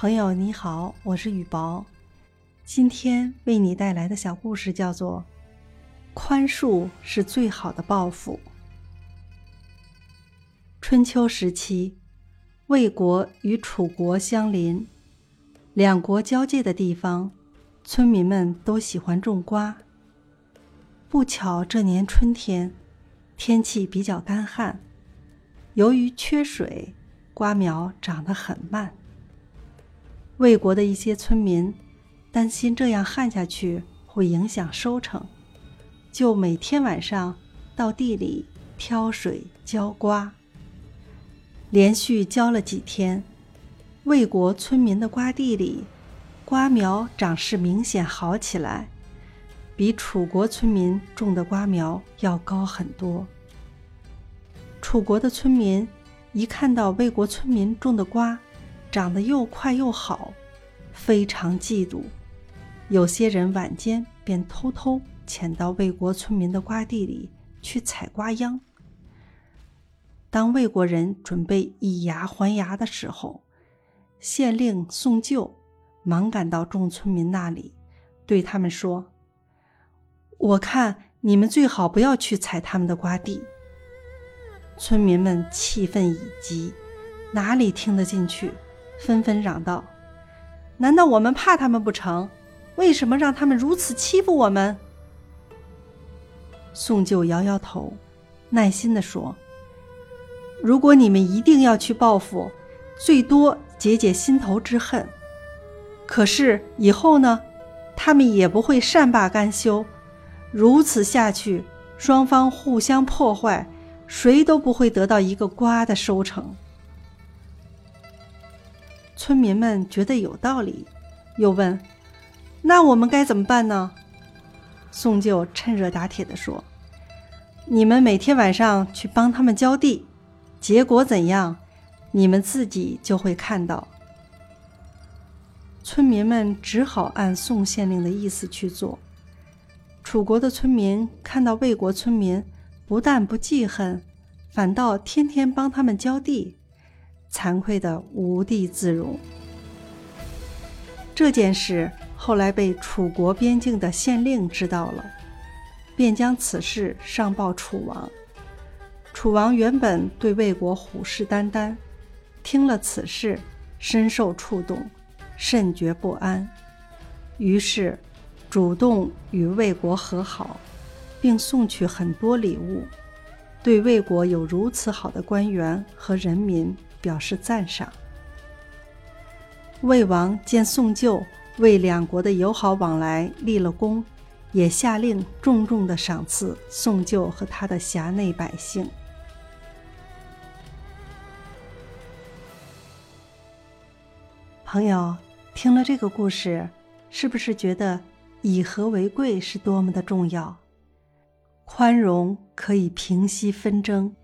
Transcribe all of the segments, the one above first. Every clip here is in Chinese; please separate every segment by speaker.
Speaker 1: 朋友你好，我是雨薄，今天为你带来的小故事叫做《宽恕是最好的报复》。春秋时期，魏国与楚国相邻，两国交界的地方，村民们都喜欢种瓜。不巧这年春天，天气比较干旱，由于缺水，瓜苗长得很慢。魏国的一些村民担心这样旱下去会影响收成，就每天晚上到地里挑水浇瓜。连续浇了几天，魏国村民的瓜地里瓜苗长势明显好起来，比楚国村民种的瓜苗要高很多。楚国的村民一看到魏国村民种的瓜，长得又快又好，非常嫉妒。有些人晚间便偷偷潜到魏国村民的瓜地里去采瓜秧。当魏国人准备以牙还牙的时候，县令宋旧忙赶到众村民那里，对他们说：“我看你们最好不要去采他们的瓜地。”村民们气愤已极，哪里听得进去？纷纷嚷道：“难道我们怕他们不成？为什么让他们如此欺负我们？”宋旧摇摇头，耐心地说：“如果你们一定要去报复，最多解解心头之恨。可是以后呢，他们也不会善罢甘休。如此下去，双方互相破坏，谁都不会得到一个瓜的收成。”村民们觉得有道理，又问：“那我们该怎么办呢？”宋舅趁热打铁地说：“你们每天晚上去帮他们浇地，结果怎样，你们自己就会看到。”村民们只好按宋县令的意思去做。楚国的村民看到魏国村民不但不记恨，反倒天天帮他们浇地。惭愧的无地自容。这件事后来被楚国边境的县令知道了，便将此事上报楚王。楚王原本对魏国虎视眈眈，听了此事，深受触动，甚觉不安，于是主动与魏国和好，并送去很多礼物，对魏国有如此好的官员和人民。表示赞赏。魏王见宋旧为两国的友好往来立了功，也下令重重的赏赐宋旧和他的辖内百姓。朋友，听了这个故事，是不是觉得以和为贵是多么的重要？宽容可以平息纷争，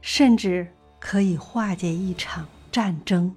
Speaker 1: 甚至。可以化解一场战争。